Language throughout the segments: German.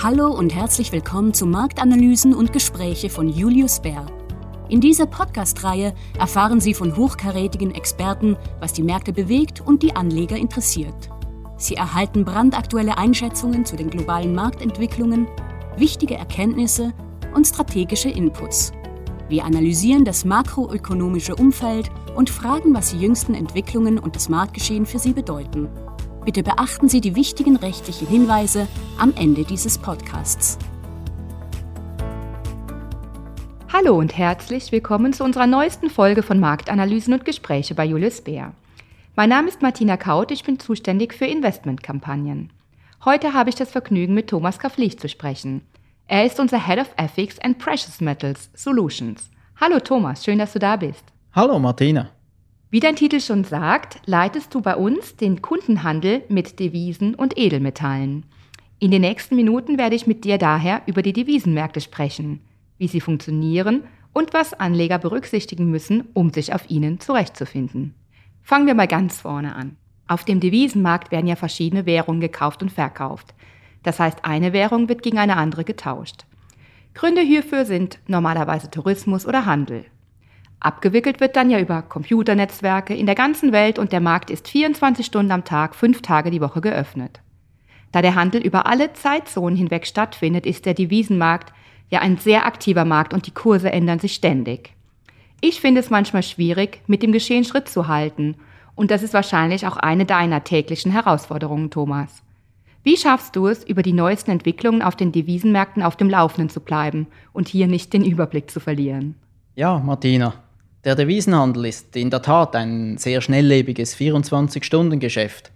Hallo und herzlich willkommen zu Marktanalysen und Gespräche von Julius Bär. In dieser Podcast-Reihe erfahren Sie von hochkarätigen Experten, was die Märkte bewegt und die Anleger interessiert. Sie erhalten brandaktuelle Einschätzungen zu den globalen Marktentwicklungen, wichtige Erkenntnisse und strategische Inputs. Wir analysieren das makroökonomische Umfeld und fragen, was die jüngsten Entwicklungen und das Marktgeschehen für Sie bedeuten. Bitte beachten Sie die wichtigen rechtlichen Hinweise am Ende dieses Podcasts. Hallo und herzlich willkommen zu unserer neuesten Folge von Marktanalysen und Gespräche bei Julius Bär. Mein Name ist Martina Kaut, ich bin zuständig für Investmentkampagnen. Heute habe ich das Vergnügen, mit Thomas Kafflich zu sprechen. Er ist unser Head of Ethics and Precious Metals Solutions. Hallo Thomas, schön, dass du da bist. Hallo Martina. Wie dein Titel schon sagt, leitest du bei uns den Kundenhandel mit Devisen und Edelmetallen. In den nächsten Minuten werde ich mit dir daher über die Devisenmärkte sprechen, wie sie funktionieren und was Anleger berücksichtigen müssen, um sich auf ihnen zurechtzufinden. Fangen wir mal ganz vorne an. Auf dem Devisenmarkt werden ja verschiedene Währungen gekauft und verkauft. Das heißt, eine Währung wird gegen eine andere getauscht. Gründe hierfür sind normalerweise Tourismus oder Handel. Abgewickelt wird dann ja über Computernetzwerke in der ganzen Welt und der Markt ist 24 Stunden am Tag, fünf Tage die Woche geöffnet. Da der Handel über alle Zeitzonen hinweg stattfindet, ist der Devisenmarkt ja ein sehr aktiver Markt und die Kurse ändern sich ständig. Ich finde es manchmal schwierig, mit dem Geschehen Schritt zu halten und das ist wahrscheinlich auch eine deiner täglichen Herausforderungen, Thomas. Wie schaffst du es, über die neuesten Entwicklungen auf den Devisenmärkten auf dem Laufenden zu bleiben und hier nicht den Überblick zu verlieren? Ja, Martina, der Devisenhandel ist in der Tat ein sehr schnelllebiges 24-Stunden-Geschäft,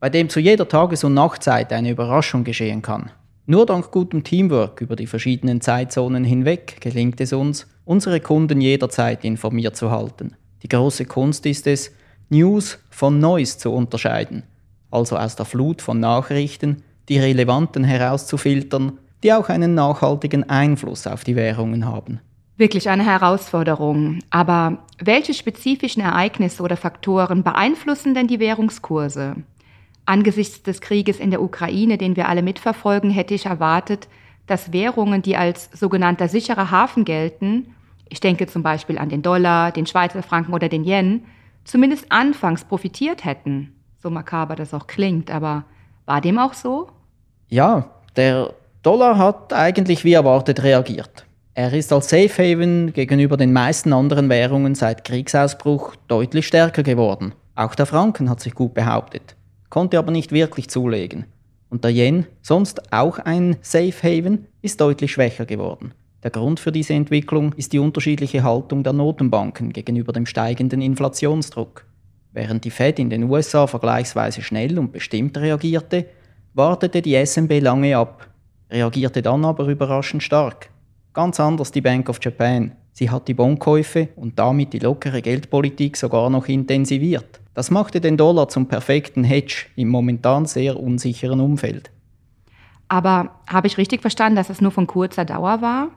bei dem zu jeder Tages- und Nachtzeit eine Überraschung geschehen kann. Nur dank gutem Teamwork über die verschiedenen Zeitzonen hinweg gelingt es uns, unsere Kunden jederzeit informiert zu halten. Die große Kunst ist es, News von Noise zu unterscheiden, also aus der Flut von Nachrichten die relevanten herauszufiltern, die auch einen nachhaltigen Einfluss auf die Währungen haben. Wirklich eine Herausforderung. Aber welche spezifischen Ereignisse oder Faktoren beeinflussen denn die Währungskurse? Angesichts des Krieges in der Ukraine, den wir alle mitverfolgen, hätte ich erwartet, dass Währungen, die als sogenannter sicherer Hafen gelten, ich denke zum Beispiel an den Dollar, den Schweizer Franken oder den Yen, zumindest anfangs profitiert hätten. So makaber das auch klingt, aber war dem auch so? Ja, der Dollar hat eigentlich wie erwartet reagiert. Er ist als Safe Haven gegenüber den meisten anderen Währungen seit Kriegsausbruch deutlich stärker geworden. Auch der Franken hat sich gut behauptet, konnte aber nicht wirklich zulegen. Und der Yen, sonst auch ein Safe Haven, ist deutlich schwächer geworden. Der Grund für diese Entwicklung ist die unterschiedliche Haltung der Notenbanken gegenüber dem steigenden Inflationsdruck. Während die Fed in den USA vergleichsweise schnell und bestimmt reagierte, wartete die SMB lange ab, reagierte dann aber überraschend stark. Ganz anders die Bank of Japan. Sie hat die Bondkäufe und damit die lockere Geldpolitik sogar noch intensiviert. Das machte den Dollar zum perfekten Hedge im momentan sehr unsicheren Umfeld. Aber habe ich richtig verstanden, dass es nur von kurzer Dauer war?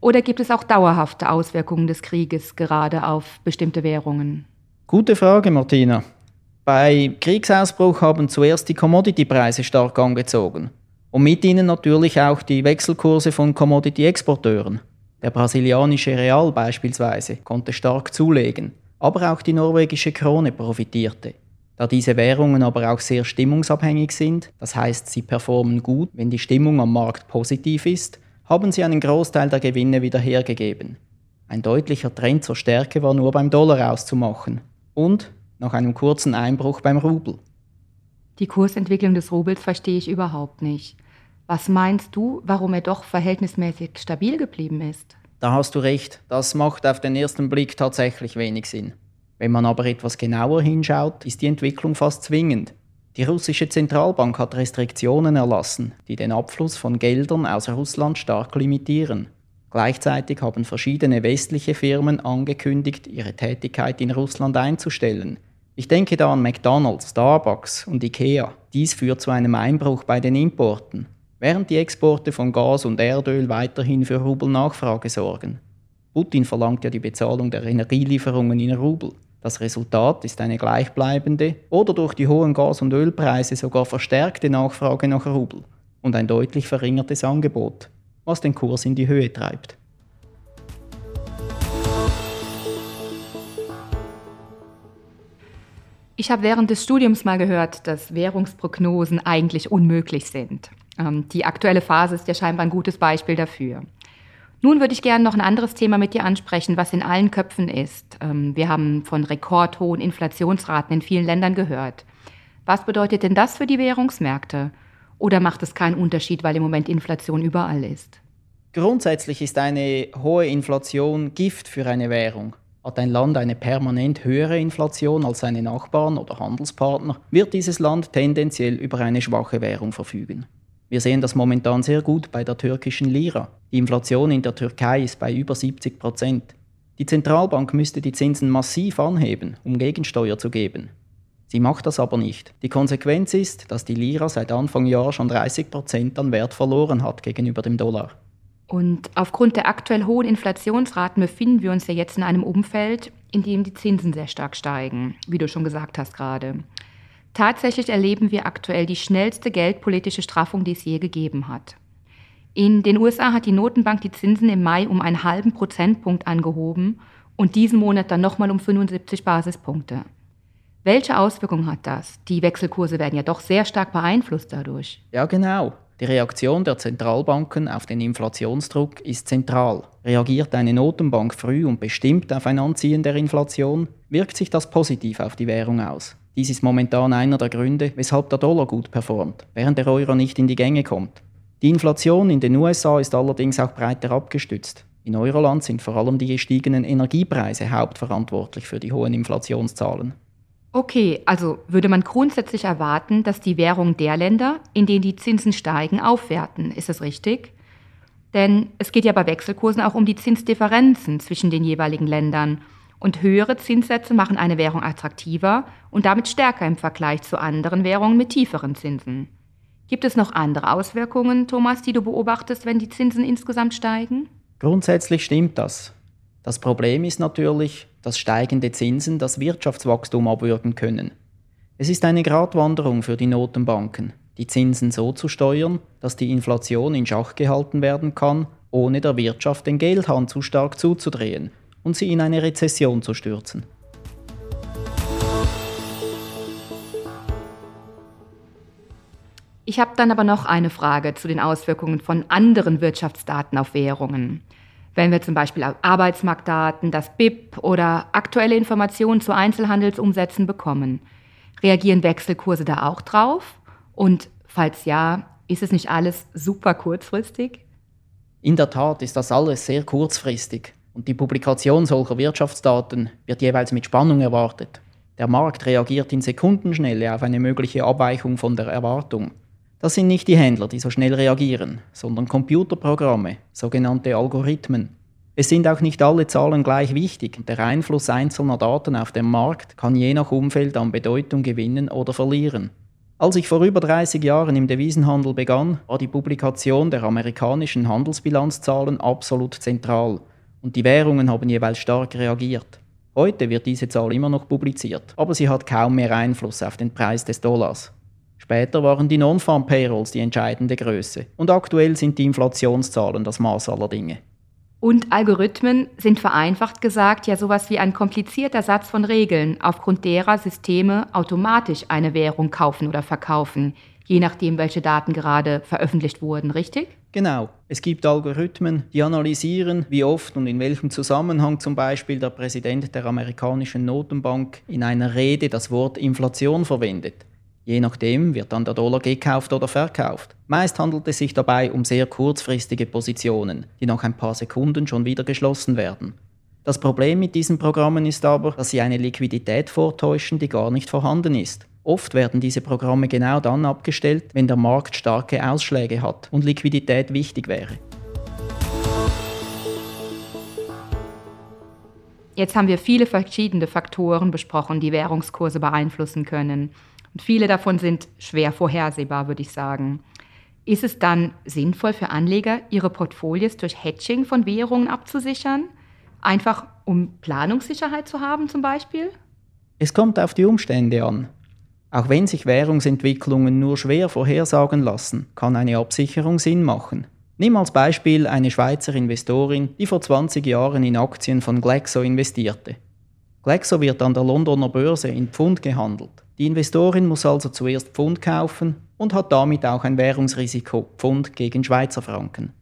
Oder gibt es auch dauerhafte Auswirkungen des Krieges gerade auf bestimmte Währungen? Gute Frage, Martina. Bei Kriegsausbruch haben zuerst die Commodity-Preise stark angezogen. Und mit ihnen natürlich auch die Wechselkurse von Commodity-Exporteuren. Der brasilianische Real beispielsweise konnte stark zulegen, aber auch die norwegische Krone profitierte. Da diese Währungen aber auch sehr stimmungsabhängig sind, das heißt sie performen gut, wenn die Stimmung am Markt positiv ist, haben sie einen Großteil der Gewinne wieder hergegeben. Ein deutlicher Trend zur Stärke war nur beim Dollar auszumachen und nach einem kurzen Einbruch beim Rubel. Die Kursentwicklung des Rubels verstehe ich überhaupt nicht. Was meinst du, warum er doch verhältnismäßig stabil geblieben ist? Da hast du recht, das macht auf den ersten Blick tatsächlich wenig Sinn. Wenn man aber etwas genauer hinschaut, ist die Entwicklung fast zwingend. Die russische Zentralbank hat Restriktionen erlassen, die den Abfluss von Geldern aus Russland stark limitieren. Gleichzeitig haben verschiedene westliche Firmen angekündigt, ihre Tätigkeit in Russland einzustellen. Ich denke da an McDonald's, Starbucks und IKEA. Dies führt zu einem Einbruch bei den Importen, während die Exporte von Gas und Erdöl weiterhin für Rubelnachfrage sorgen. Putin verlangt ja die Bezahlung der Energielieferungen in Rubel. Das Resultat ist eine gleichbleibende oder durch die hohen Gas- und Ölpreise sogar verstärkte Nachfrage nach Rubel. und ein deutlich verringertes Angebot, was den Kurs in die Höhe treibt. Ich habe während des Studiums mal gehört, dass Währungsprognosen eigentlich unmöglich sind. Ähm, die aktuelle Phase ist ja scheinbar ein gutes Beispiel dafür. Nun würde ich gerne noch ein anderes Thema mit dir ansprechen, was in allen Köpfen ist. Ähm, wir haben von rekordhohen Inflationsraten in vielen Ländern gehört. Was bedeutet denn das für die Währungsmärkte? Oder macht es keinen Unterschied, weil im Moment Inflation überall ist? Grundsätzlich ist eine hohe Inflation Gift für eine Währung. Hat ein Land eine permanent höhere Inflation als seine Nachbarn oder Handelspartner, wird dieses Land tendenziell über eine schwache Währung verfügen. Wir sehen das momentan sehr gut bei der türkischen Lira. Die Inflation in der Türkei ist bei über 70 Prozent. Die Zentralbank müsste die Zinsen massiv anheben, um Gegensteuer zu geben. Sie macht das aber nicht. Die Konsequenz ist, dass die Lira seit Anfang Jahr schon 30 Prozent an Wert verloren hat gegenüber dem Dollar. Und aufgrund der aktuell hohen Inflationsraten befinden wir uns ja jetzt in einem Umfeld, in dem die Zinsen sehr stark steigen, wie du schon gesagt hast gerade. Tatsächlich erleben wir aktuell die schnellste geldpolitische Straffung, die es je gegeben hat. In den USA hat die Notenbank die Zinsen im Mai um einen halben Prozentpunkt angehoben und diesen Monat dann nochmal um 75 Basispunkte. Welche Auswirkungen hat das? Die Wechselkurse werden ja doch sehr stark beeinflusst dadurch. Ja, genau. Die Reaktion der Zentralbanken auf den Inflationsdruck ist zentral. Reagiert eine Notenbank früh und bestimmt auf ein Anziehen der Inflation, wirkt sich das positiv auf die Währung aus. Dies ist momentan einer der Gründe, weshalb der Dollar gut performt, während der Euro nicht in die Gänge kommt. Die Inflation in den USA ist allerdings auch breiter abgestützt. In Euroland sind vor allem die gestiegenen Energiepreise hauptverantwortlich für die hohen Inflationszahlen. Okay, also würde man grundsätzlich erwarten, dass die Währung der Länder, in denen die Zinsen steigen, aufwerten. Ist das richtig? Denn es geht ja bei Wechselkursen auch um die Zinsdifferenzen zwischen den jeweiligen Ländern. Und höhere Zinssätze machen eine Währung attraktiver und damit stärker im Vergleich zu anderen Währungen mit tieferen Zinsen. Gibt es noch andere Auswirkungen, Thomas, die du beobachtest, wenn die Zinsen insgesamt steigen? Grundsätzlich stimmt das. Das Problem ist natürlich, dass steigende Zinsen das Wirtschaftswachstum abwürgen können. Es ist eine Gratwanderung für die Notenbanken, die Zinsen so zu steuern, dass die Inflation in Schach gehalten werden kann, ohne der Wirtschaft den Geldhahn zu stark zuzudrehen und sie in eine Rezession zu stürzen. Ich habe dann aber noch eine Frage zu den Auswirkungen von anderen Wirtschaftsdaten auf Währungen. Wenn wir zum Beispiel Arbeitsmarktdaten, das BIP oder aktuelle Informationen zu Einzelhandelsumsätzen bekommen, reagieren Wechselkurse da auch drauf? Und falls ja, ist es nicht alles super kurzfristig? In der Tat ist das alles sehr kurzfristig und die Publikation solcher Wirtschaftsdaten wird jeweils mit Spannung erwartet. Der Markt reagiert in Sekundenschnelle auf eine mögliche Abweichung von der Erwartung. Das sind nicht die Händler, die so schnell reagieren, sondern Computerprogramme, sogenannte Algorithmen. Es sind auch nicht alle Zahlen gleich wichtig. Der Einfluss einzelner Daten auf den Markt kann je nach Umfeld an Bedeutung gewinnen oder verlieren. Als ich vor über 30 Jahren im Devisenhandel begann, war die Publikation der amerikanischen Handelsbilanzzahlen absolut zentral und die Währungen haben jeweils stark reagiert. Heute wird diese Zahl immer noch publiziert, aber sie hat kaum mehr Einfluss auf den Preis des Dollars. Später waren die Non-Farm Payrolls die entscheidende Größe und aktuell sind die Inflationszahlen das Maß aller Dinge. Und Algorithmen sind vereinfacht gesagt ja sowas wie ein komplizierter Satz von Regeln, aufgrund derer Systeme automatisch eine Währung kaufen oder verkaufen, je nachdem, welche Daten gerade veröffentlicht wurden, richtig? Genau. Es gibt Algorithmen, die analysieren, wie oft und in welchem Zusammenhang zum Beispiel der Präsident der amerikanischen Notenbank in einer Rede das Wort Inflation verwendet. Je nachdem wird dann der Dollar gekauft oder verkauft. Meist handelt es sich dabei um sehr kurzfristige Positionen, die nach ein paar Sekunden schon wieder geschlossen werden. Das Problem mit diesen Programmen ist aber, dass sie eine Liquidität vortäuschen, die gar nicht vorhanden ist. Oft werden diese Programme genau dann abgestellt, wenn der Markt starke Ausschläge hat und Liquidität wichtig wäre. Jetzt haben wir viele verschiedene Faktoren besprochen, die Währungskurse beeinflussen können. Viele davon sind schwer vorhersehbar, würde ich sagen. Ist es dann sinnvoll für Anleger, ihre Portfolios durch Hedging von Währungen abzusichern? Einfach um Planungssicherheit zu haben zum Beispiel? Es kommt auf die Umstände an. Auch wenn sich Währungsentwicklungen nur schwer vorhersagen lassen, kann eine Absicherung Sinn machen. Nimm als Beispiel eine Schweizer Investorin, die vor 20 Jahren in Aktien von Glaxo investierte. Glaxo wird an der Londoner Börse in Pfund gehandelt. Die Investorin muss also zuerst Pfund kaufen und hat damit auch ein Währungsrisiko Pfund gegen Schweizer Franken.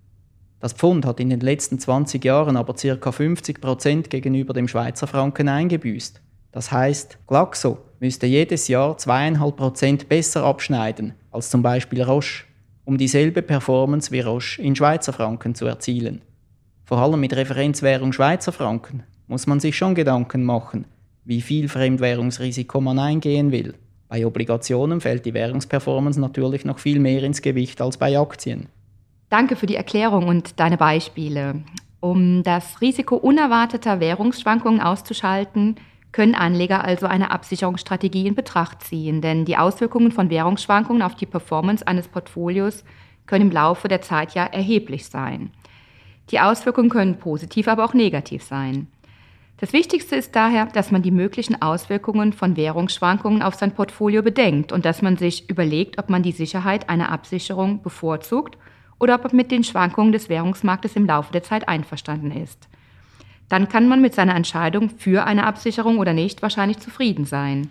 Das Pfund hat in den letzten 20 Jahren aber ca. 50% gegenüber dem Schweizer Franken eingebüßt. Das heißt, Glaxo müsste jedes Jahr 2,5% besser abschneiden als zum Beispiel Roche, um dieselbe Performance wie Roche in Schweizer Franken zu erzielen. Vor allem mit Referenzwährung Schweizer Franken muss man sich schon Gedanken machen, wie viel Fremdwährungsrisiko man eingehen will. Bei Obligationen fällt die Währungsperformance natürlich noch viel mehr ins Gewicht als bei Aktien. Danke für die Erklärung und deine Beispiele. Um das Risiko unerwarteter Währungsschwankungen auszuschalten, können Anleger also eine Absicherungsstrategie in Betracht ziehen, denn die Auswirkungen von Währungsschwankungen auf die Performance eines Portfolios können im Laufe der Zeit ja erheblich sein. Die Auswirkungen können positiv, aber auch negativ sein. Das Wichtigste ist daher, dass man die möglichen Auswirkungen von Währungsschwankungen auf sein Portfolio bedenkt und dass man sich überlegt, ob man die Sicherheit einer Absicherung bevorzugt oder ob man mit den Schwankungen des Währungsmarktes im Laufe der Zeit einverstanden ist. Dann kann man mit seiner Entscheidung für eine Absicherung oder nicht wahrscheinlich zufrieden sein.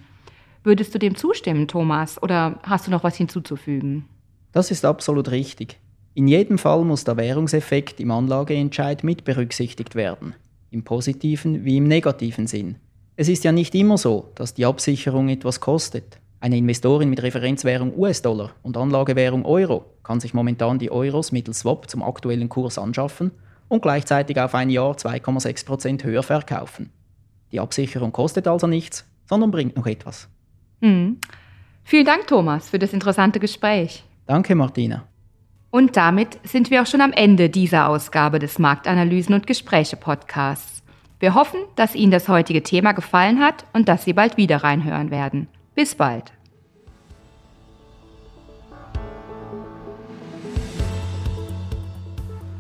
Würdest du dem zustimmen, Thomas, oder hast du noch was hinzuzufügen? Das ist absolut richtig. In jedem Fall muss der Währungseffekt im Anlageentscheid mit berücksichtigt werden im positiven wie im negativen Sinn. Es ist ja nicht immer so, dass die Absicherung etwas kostet. Eine Investorin mit Referenzwährung US-Dollar und Anlagewährung Euro kann sich momentan die Euros mittels Swap zum aktuellen Kurs anschaffen und gleichzeitig auf ein Jahr 2,6% höher verkaufen. Die Absicherung kostet also nichts, sondern bringt noch etwas. Hm. Vielen Dank, Thomas, für das interessante Gespräch. Danke, Martina. Und damit sind wir auch schon am Ende dieser Ausgabe des Marktanalysen und Gespräche Podcasts. Wir hoffen, dass Ihnen das heutige Thema gefallen hat und dass Sie bald wieder reinhören werden. Bis bald.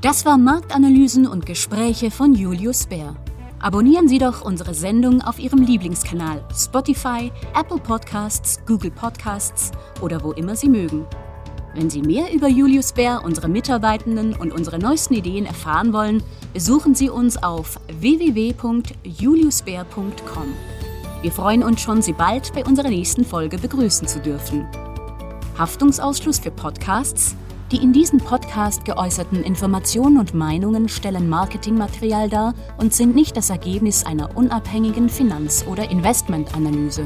Das war Marktanalysen und Gespräche von Julius Bär. Abonnieren Sie doch unsere Sendung auf Ihrem Lieblingskanal Spotify, Apple Podcasts, Google Podcasts oder wo immer Sie mögen. Wenn Sie mehr über Julius Bär, unsere Mitarbeitenden und unsere neuesten Ideen erfahren wollen, besuchen Sie uns auf www.juliusbär.com. Wir freuen uns schon, Sie bald bei unserer nächsten Folge begrüßen zu dürfen. Haftungsausschluss für Podcasts? Die in diesem Podcast geäußerten Informationen und Meinungen stellen Marketingmaterial dar und sind nicht das Ergebnis einer unabhängigen Finanz- oder Investmentanalyse.